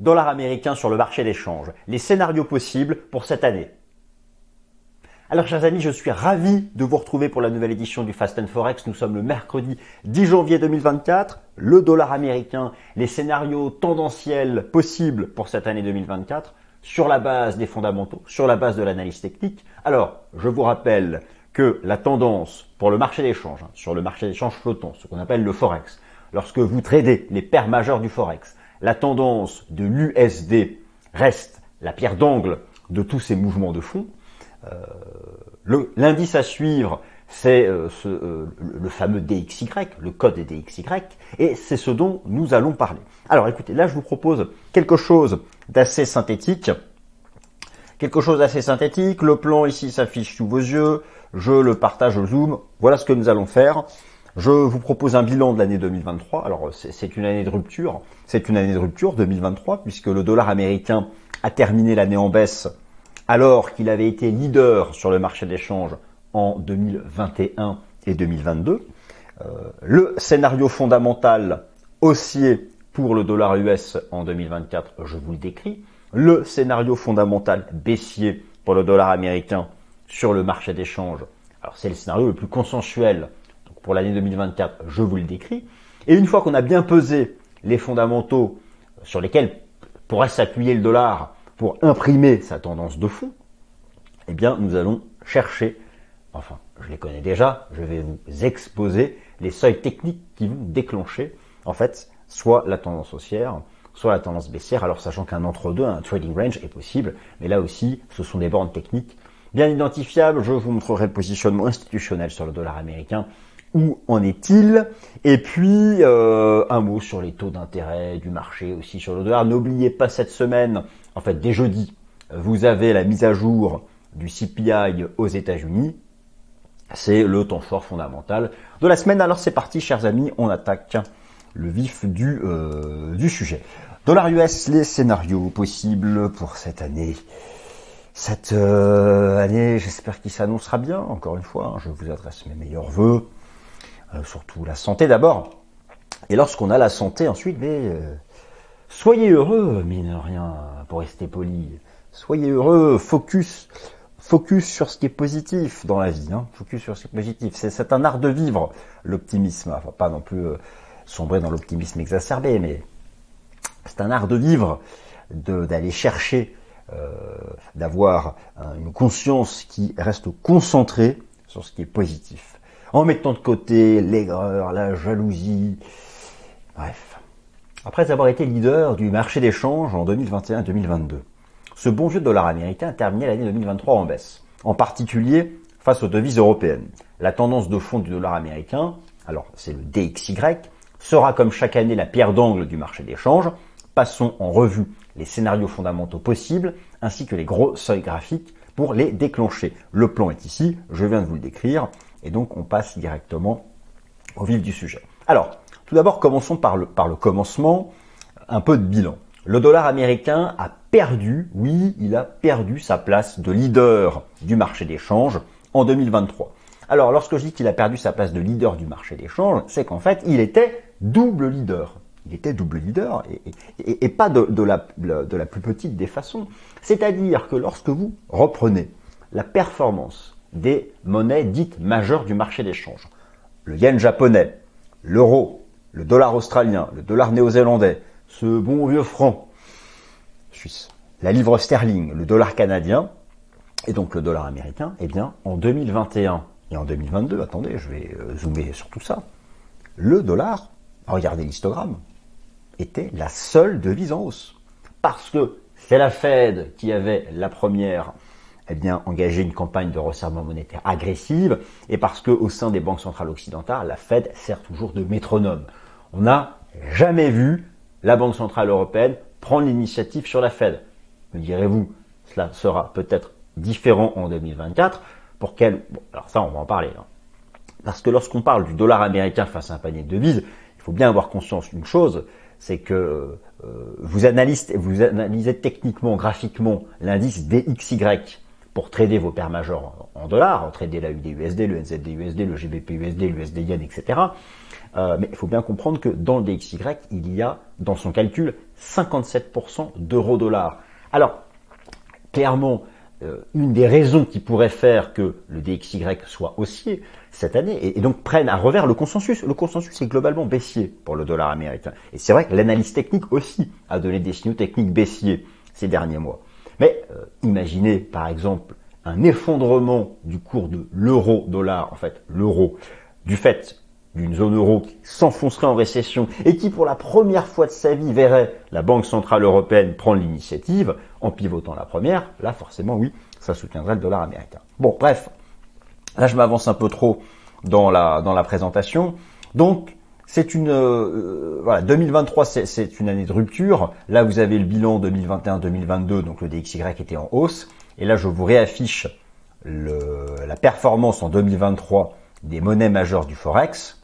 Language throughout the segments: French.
dollar américain sur le marché d'échange, les scénarios possibles pour cette année. Alors chers amis, je suis ravi de vous retrouver pour la nouvelle édition du Fast and Forex. Nous sommes le mercredi 10 janvier 2024. Le dollar américain, les scénarios tendanciels possibles pour cette année 2024 sur la base des fondamentaux, sur la base de l'analyse technique. Alors, je vous rappelle que la tendance pour le marché d'échange, hein, sur le marché d'échange flottant, ce qu'on appelle le Forex, lorsque vous tradez les paires majeures du Forex, la tendance de l'USD reste la pierre d'angle de tous ces mouvements de fond. Euh, l'indice à suivre, c'est euh, euh, le fameux DXY, le code DXY, et c'est ce dont nous allons parler. Alors écoutez, là je vous propose quelque chose d'assez synthétique. Quelque chose d'assez synthétique, le plan ici s'affiche sous vos yeux, je le partage au zoom, voilà ce que nous allons faire. Je vous propose un bilan de l'année 2023. Alors c'est une année de rupture, c'est une année de rupture 2023 puisque le dollar américain a terminé l'année en baisse alors qu'il avait été leader sur le marché d'échange en 2021 et 2022. Euh, le scénario fondamental haussier pour le dollar US en 2024, je vous le décris. Le scénario fondamental baissier pour le dollar américain sur le marché d'échange, alors c'est le scénario le plus consensuel pour l'année 2024, je vous le décris. Et une fois qu'on a bien pesé les fondamentaux sur lesquels pourrait s'appuyer le dollar pour imprimer sa tendance de fond, eh bien, nous allons chercher, enfin, je les connais déjà, je vais vous exposer les seuils techniques qui vont déclencher, en fait, soit la tendance haussière, soit la tendance baissière, alors sachant qu'un entre-deux, un trading range est possible, mais là aussi, ce sont des bornes techniques bien identifiables. Je vous montrerai le positionnement institutionnel sur le dollar américain où en est-il? Et puis euh, un mot sur les taux d'intérêt du marché aussi sur le dollar. N'oubliez pas cette semaine, en fait dès jeudi, vous avez la mise à jour du CPI aux États-Unis. C'est le temps fort fondamental de la semaine. Alors c'est parti, chers amis, on attaque le vif du, euh, du sujet. Dollar US, les scénarios possibles pour cette année. Cette euh, année, j'espère qu'il s'annoncera bien. Encore une fois, hein, je vous adresse mes meilleurs voeux. Euh, surtout la santé d'abord. Et lorsqu'on a la santé ensuite, mais euh, soyez heureux, mine rien, pour rester poli. Soyez heureux, focus, focus sur ce qui est positif dans la vie. Hein. Focus sur ce qui est positif. C'est un art de vivre, l'optimisme. Enfin, pas non plus euh, sombrer dans l'optimisme exacerbé, mais c'est un art de vivre, d'aller chercher, d'avoir une conscience qui reste concentrée sur ce qui est positif en mettant de côté l'aigreur, la jalousie. Bref. Après avoir été leader du marché d'échange en 2021-2022, ce bon vieux dollar américain a terminé l'année 2023 en baisse, en particulier face aux devises européennes. La tendance de fond du dollar américain, alors c'est le DXY, sera comme chaque année la pierre d'angle du marché d'échange. Passons en revue les scénarios fondamentaux possibles ainsi que les gros seuils graphiques pour les déclencher. Le plan est ici, je viens de vous le décrire. Et donc on passe directement au vif du sujet. Alors, tout d'abord, commençons par le, par le commencement, un peu de bilan. Le dollar américain a perdu, oui, il a perdu sa place de leader du marché d'échange en 2023. Alors, lorsque je dis qu'il a perdu sa place de leader du marché d'échange, c'est qu'en fait, il était double leader. Il était double leader et, et, pas de, de, la, de la plus petite des façons. C'est-à-dire que lorsque vous reprenez la performance des monnaies dites majeures du marché d'échange. Le yen japonais, l'euro, le dollar australien, le dollar néo-zélandais, ce bon vieux franc suisse, la livre sterling, le dollar canadien et donc le dollar américain, eh bien en 2021 et en 2022, attendez, je vais euh, zoomer sur tout ça, le dollar, regardez l'histogramme, était la seule devise en hausse. Parce que c'est la Fed qui avait la première eh bien, engager une campagne de resserrement monétaire agressive, et parce que au sein des banques centrales occidentales, la Fed sert toujours de métronome. On n'a jamais vu la Banque centrale européenne prendre l'initiative sur la Fed. Me direz-vous, cela sera peut-être différent en 2024. Pour quel? Bon, alors ça, on va en parler. Hein. Parce que lorsqu'on parle du dollar américain face à un panier de devises, il faut bien avoir conscience d'une chose, c'est que euh, vous, analysez, vous analysez techniquement, graphiquement l'indice DXY pour trader vos paires majeures en dollars, en trader la UDUSD, le NZDUSD, le GBPUSD, l'USD Yen, etc. Euh, mais il faut bien comprendre que dans le DXY, il y a dans son calcul 57% d'euro-dollar. Alors, clairement, euh, une des raisons qui pourrait faire que le DXY soit haussier cette année et, donc prenne à revers le consensus. Le consensus est globalement baissier pour le dollar américain. Et c'est vrai que l'analyse technique aussi a donné des signaux techniques baissiers ces derniers mois. Mais euh, imaginez par exemple un effondrement du cours de l'euro-dollar, en fait l'euro, du fait d'une zone euro qui s'enfoncerait en récession et qui pour la première fois de sa vie verrait la Banque Centrale Européenne prendre l'initiative en pivotant la première, là forcément oui, ça soutiendrait le dollar américain. Bon bref, là je m'avance un peu trop dans la, dans la présentation. Donc c'est une euh, voilà 2023 c'est une année de rupture. Là vous avez le bilan 2021-2022 donc le DXY était en hausse et là je vous réaffiche la performance en 2023 des monnaies majeures du forex.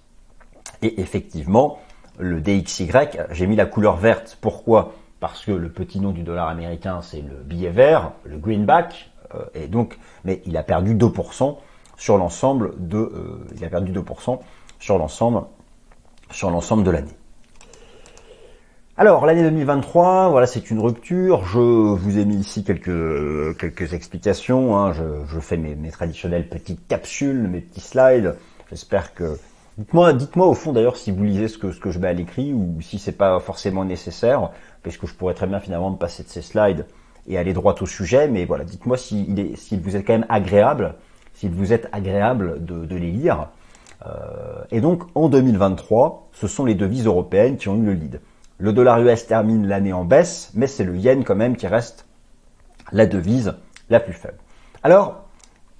Et effectivement, le DXY, j'ai mis la couleur verte. Pourquoi? Parce que le petit nom du dollar américain, c'est le billet vert, le greenback, euh, et donc, mais il a perdu 2% sur l'ensemble de, euh, il a perdu 2% sur l'ensemble, sur l'ensemble de l'année. Alors l'année 2023, voilà, c'est une rupture. Je vous ai mis ici quelques quelques explications. Hein. Je, fais mes, traditionnelles petites capsules, mes petits slides. J'espère que Dites-moi, dites-moi au fond d'ailleurs si vous lisez ce que, je mets à l'écrit ou si c'est pas forcément nécessaire, parce que je pourrais très bien finalement me passer de ces slides et aller droit au sujet, mais voilà, dites-moi s'il vous est quand même agréable, s'il vous est agréable de les lire. Euh, et donc en 2023, ce sont les devises européennes qui ont eu le lead. Le dollar US termine l'année en baisse, mais c'est le yen quand même qui reste la devise la plus faible. Alors,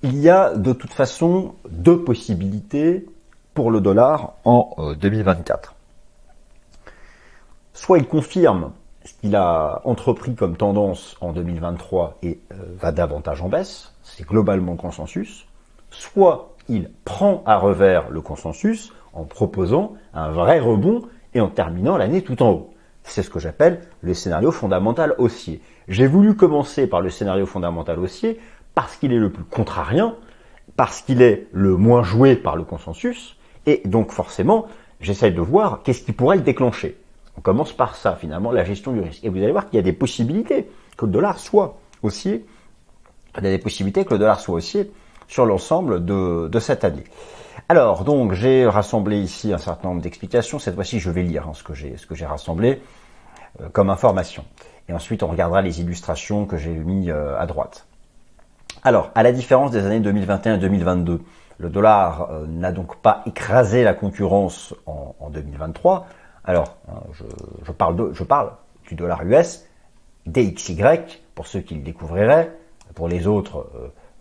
il y a de toute façon deux possibilités pour le dollar en 2024. Euh, Soit il confirme ce qu'il a entrepris comme tendance en 2023 et euh, va davantage en baisse, c'est globalement le consensus, soit il prend à revers le consensus en proposant un vrai rebond et en terminant l'année tout en haut. C'est ce que j'appelle le scénario fondamental haussier. J'ai voulu commencer par le scénario fondamental haussier parce qu'il est le plus contrarien, parce qu'il est le moins joué par le consensus, et donc forcément, j'essaie de voir qu'est-ce qui pourrait le déclencher. On commence par ça, finalement, la gestion du risque. Et vous allez voir qu'il y a des possibilités que le dollar soit haussier. Il y a des possibilités que le dollar soit haussier sur l'ensemble de, cette année. Alors, donc, j'ai rassemblé ici un certain nombre d'explications. Cette fois-ci, je vais lire hein, ce que j'ai rassemblé euh, comme information. Et ensuite, on regardera les illustrations que j'ai mis euh, à droite. Alors, à la différence des années 2021 et 2022, le dollar euh, n'a donc pas écrasé la concurrence en, 2023. Alors, hein, je, parle je parle du dollar US, DXY, pour ceux qui le découvriraient. Pour les autres,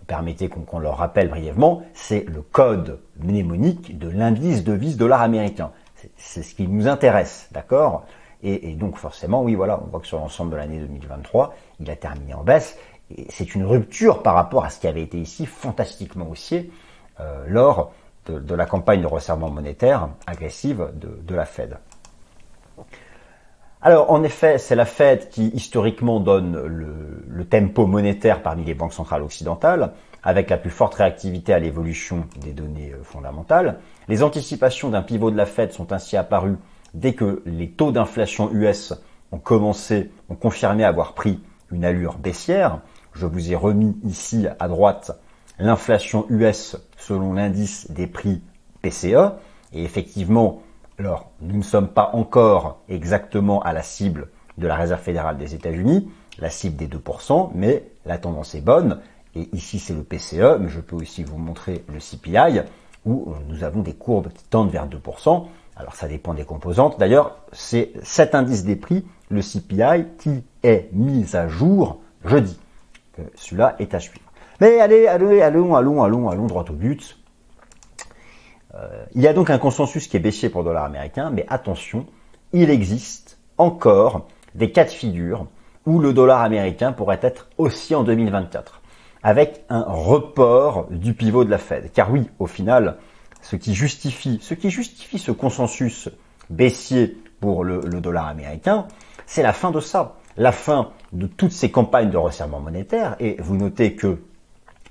permettez qu'on leur rappelle brièvement, c'est le code mnémonique de l'indice devise dollar américain. C'est ce qui nous intéresse, d'accord? Et, et, donc forcément, oui, voilà, on voit que sur l'ensemble de l'année 2023, il a terminé en baisse. Et c'est une rupture par rapport à ce qui avait été ici fantastiquement haussier euh, lors de, la campagne de resserrement monétaire agressive de, la Fed. Alors en effet, c'est la Fed qui historiquement donne le, tempo monétaire parmi les banques centrales occidentales, avec la plus forte réactivité à l'évolution des données euh, fondamentales. Les anticipations d'un pivot de la Fed sont ainsi apparues dès que les taux d'inflation US ont commencé, ont confirmé avoir pris une allure baissière. Je vous ai remis ici à droite l'inflation US selon l'indice des prix PCE. Et effectivement, alors, nous ne sommes pas encore exactement à la cible de la Réserve fédérale des États-Unis, la cible des 2%, mais la tendance est bonne. Et ici, c'est le PCE, mais je peux aussi vous montrer le CPI, où nous avons des courbes qui tendent vers 2%. Alors, ça dépend des composantes. D'ailleurs, c'est cet indice des prix, le CPI, qui est mis à jour jeudi. Celui-là est à suivre. Mais allez, allez, allons, allons, allons, allons droit au but. Euh, il y a donc un consensus qui est baissier pour le dollar américain, mais attention, il existe encore des cas de figure où le dollar américain pourrait être aussi en 2024, avec un report du pivot de la Fed. Car oui, au final, ce qui justifie, ce consensus baissier pour le dollar américain, c'est la fin de ça, la fin de toutes ces campagnes de resserrement monétaire. Et vous notez que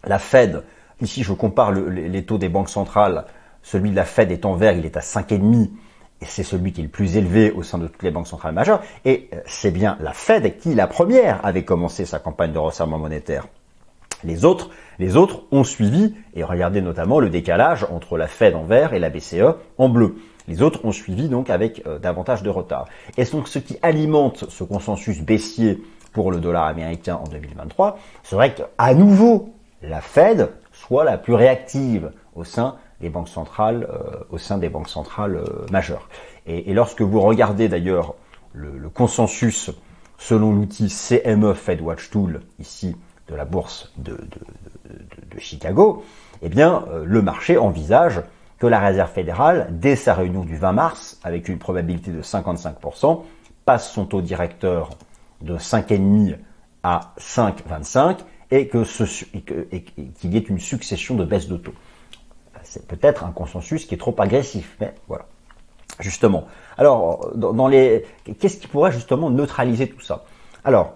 la Fed, ici je compare les taux des banques centrales, celui de la Fed est en vert, il est à 5,5 c'est celui qui est le plus élevé au sein de toutes les banques centrales majeures, et euh, c'est bien la Fed qui, la première, avait commencé sa campagne de resserrement monétaire. Les autres, les autres ont suivi, et regardez notamment le décalage entre la Fed en vert et la BCE en bleu. Les autres ont suivi donc avec euh, davantage de retard. Et donc ce qui alimente ce consensus baissier pour le dollar américain en 2023 serait qu'à nouveau la Fed soit la plus réactive au sein banques centrales, euh, au sein des banques centrales euh, majeures. Et, lorsque vous regardez d'ailleurs le, consensus selon l'outil CME Fed Watch Tool ici de la bourse de, Chicago, eh bien euh, le marché envisage que la Réserve fédérale, dès sa réunion du 20 mars, avec une probabilité de 55%, passe son taux directeur de 5,5 à 5,25 et qu'il y ait une succession de baisses de taux c'est peut-être un consensus qui est trop agressif, mais voilà. Justement. Alors, dans, les, qu'est-ce qui pourrait justement neutraliser tout ça? Alors,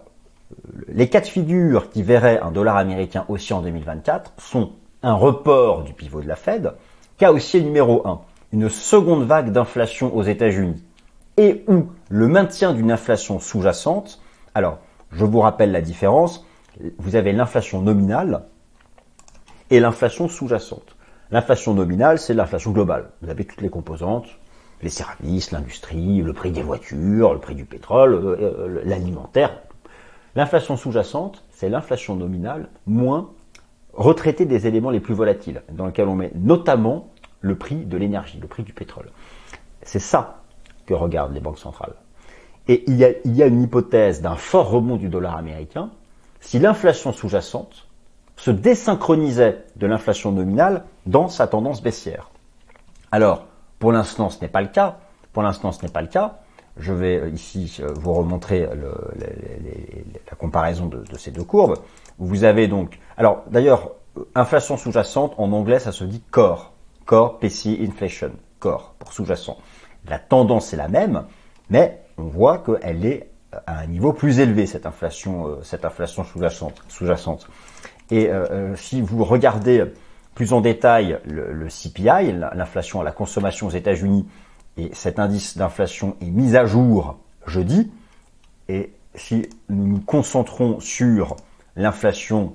les cas de figure qui verraient un dollar américain aussi en 2024 sont un report du pivot de la Fed, cas haussier numéro 1, une seconde vague d'inflation aux États-Unis, et ou le maintien d'une inflation sous-jacente. Alors, je vous rappelle la différence. Vous avez l'inflation nominale et l'inflation sous-jacente. L'inflation nominale, c'est l'inflation globale. Vous avez toutes les composantes, les services, l'industrie, le prix des voitures, le prix du pétrole, euh, euh, l'alimentaire. L'inflation sous-jacente, c'est l'inflation nominale moins retraitée des éléments les plus volatiles, dans lequel on met notamment le prix de l'énergie, le prix du pétrole. C'est ça que regardent les banques centrales. Et il y a, il y a une hypothèse d'un fort rebond du dollar américain si l'inflation sous-jacente se désynchronisait de l'inflation nominale dans sa tendance baissière. Alors, pour l'instant, ce n'est pas le cas. Pour l'instant, ce n'est pas le cas. Je vais euh, ici euh, vous remontrer la comparaison de, ces deux courbes. Vous avez donc, alors d'ailleurs, euh, inflation sous-jacente en anglais, ça se dit core, core PC inflation, core pour sous-jacent. La tendance est la même, mais on voit qu'elle est à un niveau plus élevé cette inflation, cette inflation. Sous-jacente. Et euh, euh, si vous regardez plus en détail le, CPI, l'inflation à la consommation aux États-Unis, et cet indice d'inflation est mis à jour jeudi, et si nous nous concentrons sur l'inflation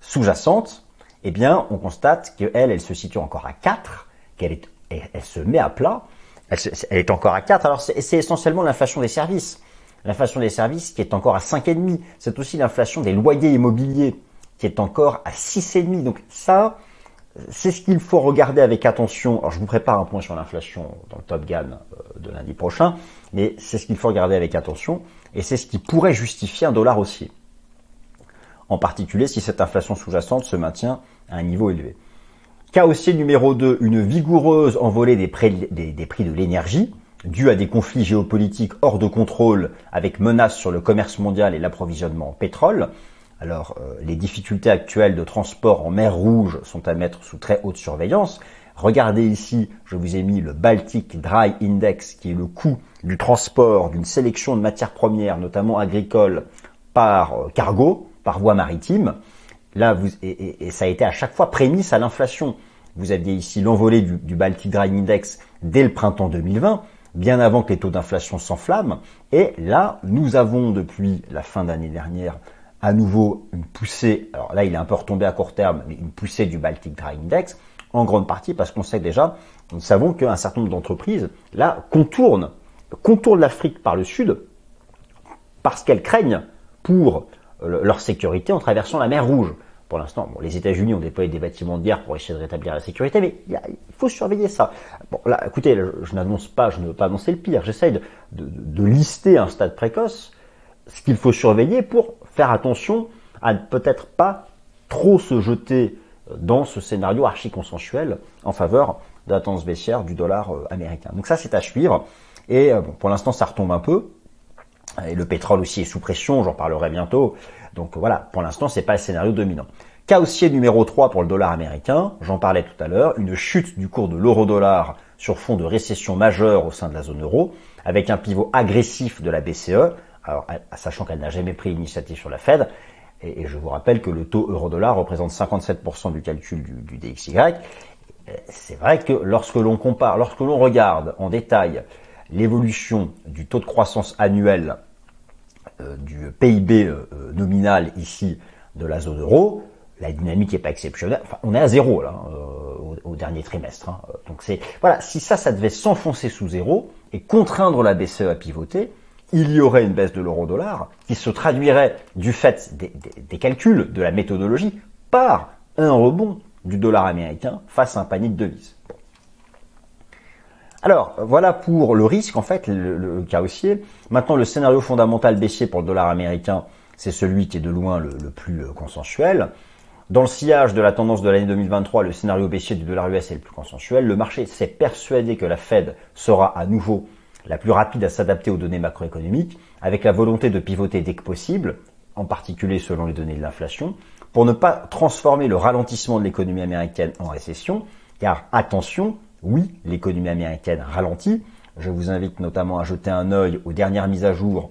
sous-jacente, eh bien, on constate qu'elle, elle se situe encore à 4, qu'elle est, elle, se met à plat, elle, est encore à 4. Alors, c'est essentiellement l'inflation des services l'inflation des services qui est encore à 5,5. C'est aussi l'inflation des loyers immobiliers qui est encore à 6,5. Donc ça, c'est ce qu'il faut regarder avec attention. Alors je vous prépare un point sur l'inflation dans le Top Gun euh, de lundi prochain, mais c'est ce qu'il faut regarder avec attention et c'est ce qui pourrait justifier un dollar haussier. En particulier si cette inflation sous-jacente se maintient à un niveau élevé. Cas haussier numéro 2, une vigoureuse envolée des prix, des prix de l'énergie dû à des conflits géopolitiques hors de contrôle avec menaces sur le commerce mondial et l'approvisionnement en pétrole. Alors, euh, les difficultés actuelles de transport en mer Rouge sont à mettre sous très haute surveillance. Regardez ici, je vous ai mis le Baltic Dry Index, qui est le coût du transport d'une sélection de matières premières, notamment agricoles, par euh, cargo, par voie maritime. Là, vous, et, ça a été à chaque fois prémisse à l'inflation. Vous aviez ici l'envolée du, du Baltic Dry Index dès le printemps 2020 bien avant que les taux d'inflation s'enflamment. Et là, nous avons depuis la fin d'année dernière à nouveau une poussée, alors là il est un peu retombé à court terme, mais une poussée du Baltic Dry Index, en grande partie parce qu'on sait déjà, nous savons qu'un certain nombre d'entreprises, là, contournent, contournent l'Afrique par le sud, parce qu'elles craignent pour euh, leur sécurité en traversant la mer Rouge. Pour l'instant, bon, les États-Unis ont déployé des bâtiments de guerre pour essayer de rétablir la sécurité, mais il, faut surveiller ça. Bon, là, écoutez, je, n'annonce pas, je ne veux pas annoncer le pire. J'essaye de, de, lister un stade précoce, ce qu'il faut surveiller pour faire attention à ne peut-être pas trop se jeter dans ce scénario archi-consensuel en faveur de la baissière du dollar euh, américain. Donc ça, c'est à suivre. Et euh, bon, pour l'instant, ça retombe un peu. Et le pétrole aussi est sous pression, j'en parlerai bientôt. Donc voilà, pour l'instant, c'est pas le scénario dominant. Cas numéro 3 pour le dollar américain, j'en parlais tout à l'heure, une chute du cours de l'euro-dollar sur fond de récession majeure au sein de la zone euro, avec un pivot agressif de la BCE, alors sachant qu'elle n'a jamais pris l'initiative sur la Fed, et, je vous rappelle que le taux euro-dollar représente 57% du calcul du, du DXY, c'est vrai que lorsque l'on compare, lorsque l'on regarde en détail l'évolution du taux de croissance annuel euh, du PIB euh, nominal ici de la zone euro, la dynamique n'est pas exceptionnelle. On est à zéro là euh, au, dernier trimestre. Hein. Donc c'est voilà, si ça, ça devait s'enfoncer sous zéro et contraindre la BCE à pivoter, il y aurait une baisse de l'euro-dollar qui se traduirait du fait des, calculs, de la méthodologie, par un rebond du dollar américain face à un panier de devises. Alors, voilà pour le risque, en fait, le, cas haussier. Maintenant, le scénario fondamental baissier pour le dollar américain, c'est celui qui est de loin le, le plus euh, consensuel. Dans le sillage de la tendance de l'année 2023, le scénario baissier du dollar US est le plus consensuel. Le marché s'est persuadé que la Fed sera à nouveau la plus rapide à s'adapter aux données macroéconomiques, avec la volonté de pivoter dès que possible, en particulier selon les données de l'inflation, pour ne pas transformer le ralentissement de l'économie américaine en récession, car attention, oui, l'économie américaine ralentit. Je vous invite notamment à jeter un œil aux dernières mises à jour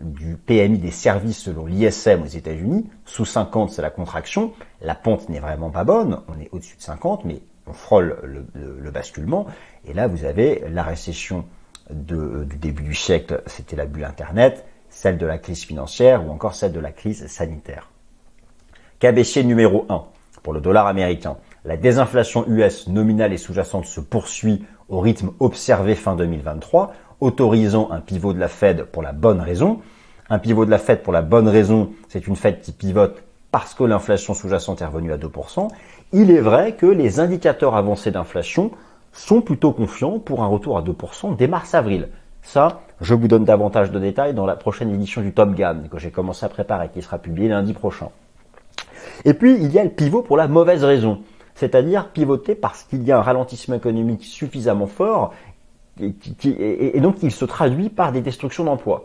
du PMI des services selon l'ISM aux États-Unis. Sous 50, c'est la contraction. La pente n'est vraiment pas bonne. On est au-dessus de 50, mais on frôle le, basculement. Et là, vous avez la récession du début du siècle, c'était la bulle Internet, celle de la crise financière ou encore celle de la crise sanitaire. KBC numéro 1 pour le dollar américain. La désinflation US nominale et sous-jacente se poursuit au rythme observé fin 2023 autorisant un pivot de la Fed pour la bonne raison. Un pivot de la Fed pour la bonne raison, c'est une Fed qui pivote parce que l'inflation sous-jacente est revenue à 2%. Il est vrai que les indicateurs avancés d'inflation sont plutôt confiants pour un retour à 2% dès mars-avril. Ça, je vous donne davantage de détails dans la prochaine édition du Top Gun que j'ai commencé à préparer, qui sera publiée lundi prochain. Et puis, il y a le pivot pour la mauvaise raison, c'est-à-dire pivoter parce qu'il y a un ralentissement économique suffisamment fort et, donc il se traduit par des destructions d'emplois.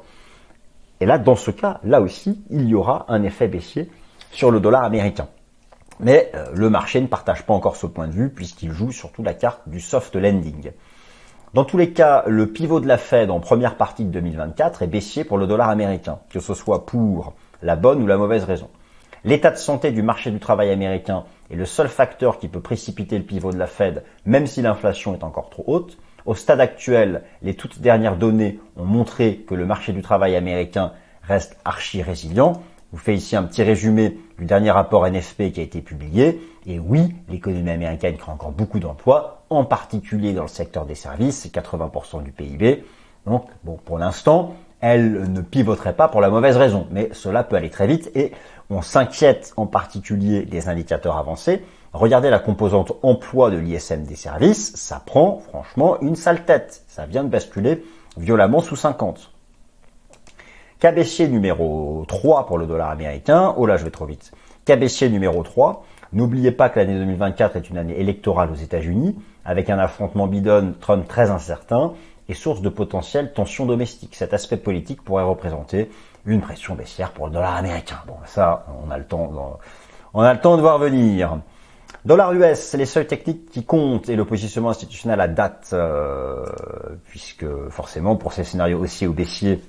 Et là, dans ce cas, là aussi, il y aura un effet baissier sur le dollar américain. Mais euh, le marché ne partage pas encore ce point de vue puisqu'il joue surtout la carte du soft landing. Dans tous les cas, le pivot de la Fed en première partie de 2024 est baissier pour le dollar américain, que ce soit pour la bonne ou la mauvaise raison. L'état de santé du marché du travail américain est le seul facteur qui peut précipiter le pivot de la Fed, même si l'inflation est encore trop haute. Au stade actuel, les toutes dernières données ont montré que le marché du travail américain reste archi résilient. Je vous fais ici un petit résumé du dernier rapport NFP qui a été publié. Et oui, l'économie américaine crée encore beaucoup d'emplois, en particulier dans le secteur des services, c'est 80% du PIB. Donc, bon, pour l'instant, elle ne pivoterait pas pour la mauvaise raison, mais cela peut aller très vite et on s'inquiète en particulier des indicateurs avancés Regardez la composante emploi de l'ISM des services, ça prend franchement une sale tête. Ça vient de basculer violemment sous 50. Cas numéro 3 pour le dollar américain. Oh là, je vais trop vite. Cas numéro 3. N'oubliez pas que l'année 2024 est une année électorale aux États-Unis, avec un affrontement Biden-Trump très incertain et source de potentielles tensions domestiques. Cet aspect politique pourrait représenter une pression baissière pour le dollar américain. Bon, ça, on a le temps, de voir venir. Dollar US, c'est les seuils techniques qui comptent et le positionnement institutionnel à date, euh, puisque forcément pour ces scénarios haussiers ou baissiers,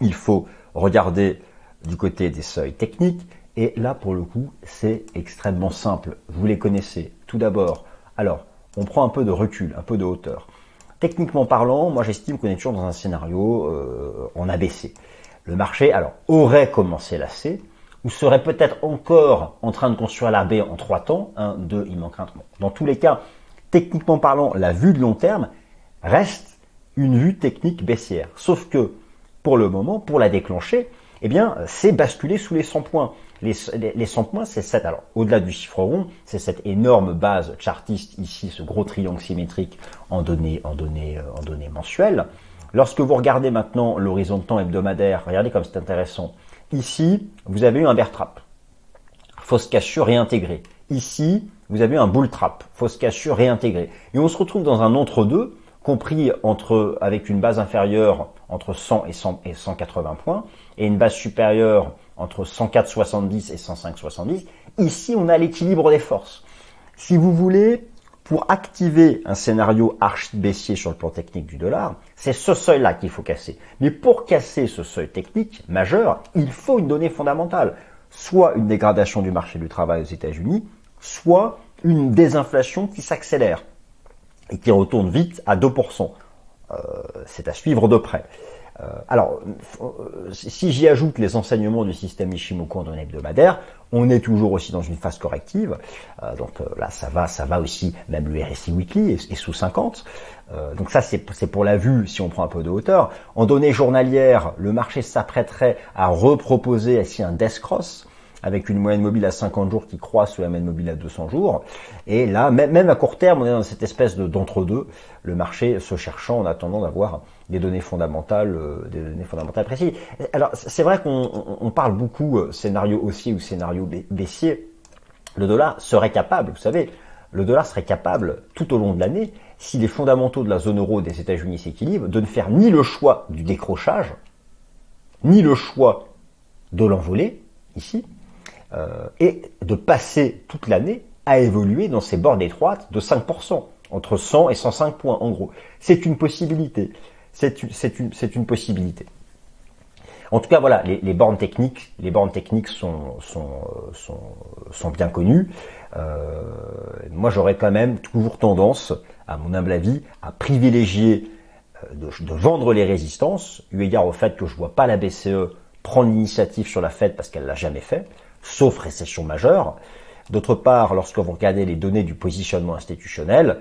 il faut regarder du côté des seuils techniques. Et là, pour le coup, c'est extrêmement simple. Vous les connaissez. Tout d'abord, alors, on prend un peu de recul, un peu de hauteur. Techniquement parlant, moi j'estime qu'on est toujours dans un scénario euh, en ABC. Le marché, alors, aurait commencé la C, ou serait peut-être encore en train de construire la baie en trois temps, un, deux, il manque un. Dans tous les cas, techniquement parlant, la vue de long terme reste une vue technique baissière. Sauf que, pour le moment, pour la déclencher, eh bien, c'est basculer sous les 100 points. Les, 100 points, c'est cette, alors, au-delà du chiffre rond, c'est cette énorme base chartiste ici, ce gros triangle symétrique en données, en données, euh, en données mensuelles. Lorsque vous regardez maintenant l'horizon de temps hebdomadaire, regardez comme c'est intéressant. Ici, vous avez eu un bear trap. Fausse cassure réintégrée. Ici, vous avez eu un bull trap. Fausse cassure réintégrée. Et on se retrouve dans un entre-deux, compris entre, avec une base inférieure entre 100 et, 100 et 180 points, et une base supérieure entre 104,70 et 105,70. Ici, on a l'équilibre des forces. Si vous voulez, pour activer un scénario archi baissier sur le plan technique du dollar, c'est ce seuil-là qu'il faut casser. Mais pour casser ce seuil technique majeur, il faut une donnée fondamentale. Soit une dégradation du marché du travail aux États-Unis, soit une désinflation qui s'accélère et qui retourne vite à 2%. Euh, c'est à suivre de près. Euh, alors, euh, si j'y ajoute les enseignements du système Ishimoku en données hebdomadaires, on est toujours aussi dans une phase corrective. donc là, ça va, ça va aussi, même le RSI Weekly est, sous 50. donc ça, c'est pour la vue si on prend un peu de hauteur. En données journalières, le marché s'apprêterait à reproposer ici un death cross avec une moyenne mobile à 50 jours qui croît sous la moyenne mobile à 200 jours. Et là, même à court terme, on est dans cette espèce de d'entre-deux, le marché se cherchant en attendant d'avoir des données fondamentales, euh, des données fondamentales précises. Alors, c'est vrai qu'on parle beaucoup euh, scénario haussier ou scénario baissier. Le dollar serait capable, vous savez, le dollar serait capable tout au long de l'année, si les fondamentaux de la zone euro des États-Unis s'équilibrent, de ne faire ni le choix du décrochage, ni le choix de l'envolée, ici, euh, et de passer toute l'année à évoluer dans ces bornes étroites de 5%, entre 100 et 105 points en gros. C'est une possibilité. C'est une, possibilité. En tout cas, voilà, les, bornes techniques, les bornes techniques sont, sont, sont, sont bien connues. Euh, moi, j'aurais quand même toujours tendance, à mon humble avis, à privilégier euh, de, de, vendre les résistances, eu égard au fait que je vois pas la BCE prendre l'initiative sur la Fed parce qu'elle l'a jamais fait sauf récession majeure. D'autre part, lorsque vous regardez les données du positionnement institutionnel,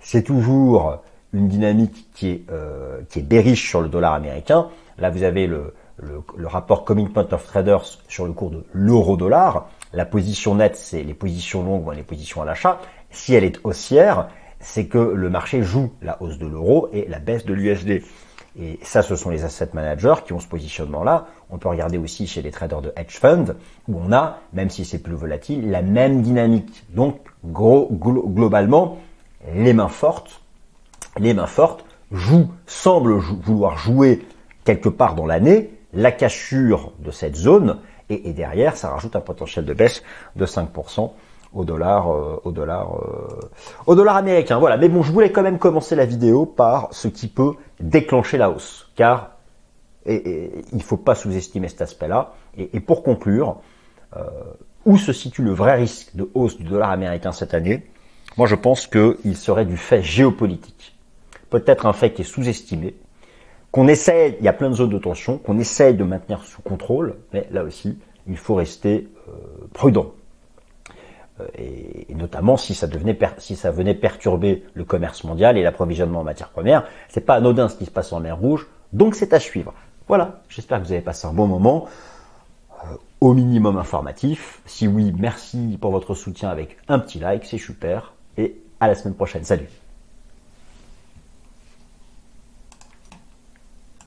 c'est toujours une dynamique qui est, euh, qui est bearish sur le dollar américain. Là, vous avez le, le, rapport Commitment of Traders sur le cours de l'euro-dollar. La position nette, c'est les positions longues ou les positions à l'achat. Si elle est haussière, c'est que le marché joue la hausse de l'euro et la baisse de l'USD. Et ça, ce sont les asset managers qui ont ce positionnement-là. On peut regarder aussi chez les traders de hedge fund, où on a, même si c'est plus volatile, la même dynamique. Donc, gros, globalement, les mains fortes, les mains fortes jouent, semblent vouloir jouer quelque part dans l'année la cassure de cette zone, et, derrière, ça rajoute un potentiel de baisse de 5% au dollar, euh, au dollar, euh, au dollar américain. Voilà. Mais bon, je voulais quand même commencer la vidéo par ce qui peut déclencher la hausse, car il faut pas sous-estimer cet aspect-là. Et, pour conclure, euh, où se situe le vrai risque de hausse du dollar américain cette année? Moi, je pense qu'il serait du fait géopolitique. Peut-être un fait qui est sous-estimé, qu'on essaie, il y a plein de zones de tension, qu'on essaye de maintenir sous contrôle, mais là aussi, il faut rester prudent. Euh, et, notamment si ça devenait si ça venait perturber le commerce mondial et l'approvisionnement en matières premières. C'est pas anodin ce qui se passe en mer Rouge, donc c'est à suivre. Voilà, j'espère que vous avez passé un bon moment, euh, au minimum informatif. Si oui, merci pour votre soutien avec un petit like, c'est super, et à la semaine prochaine. Salut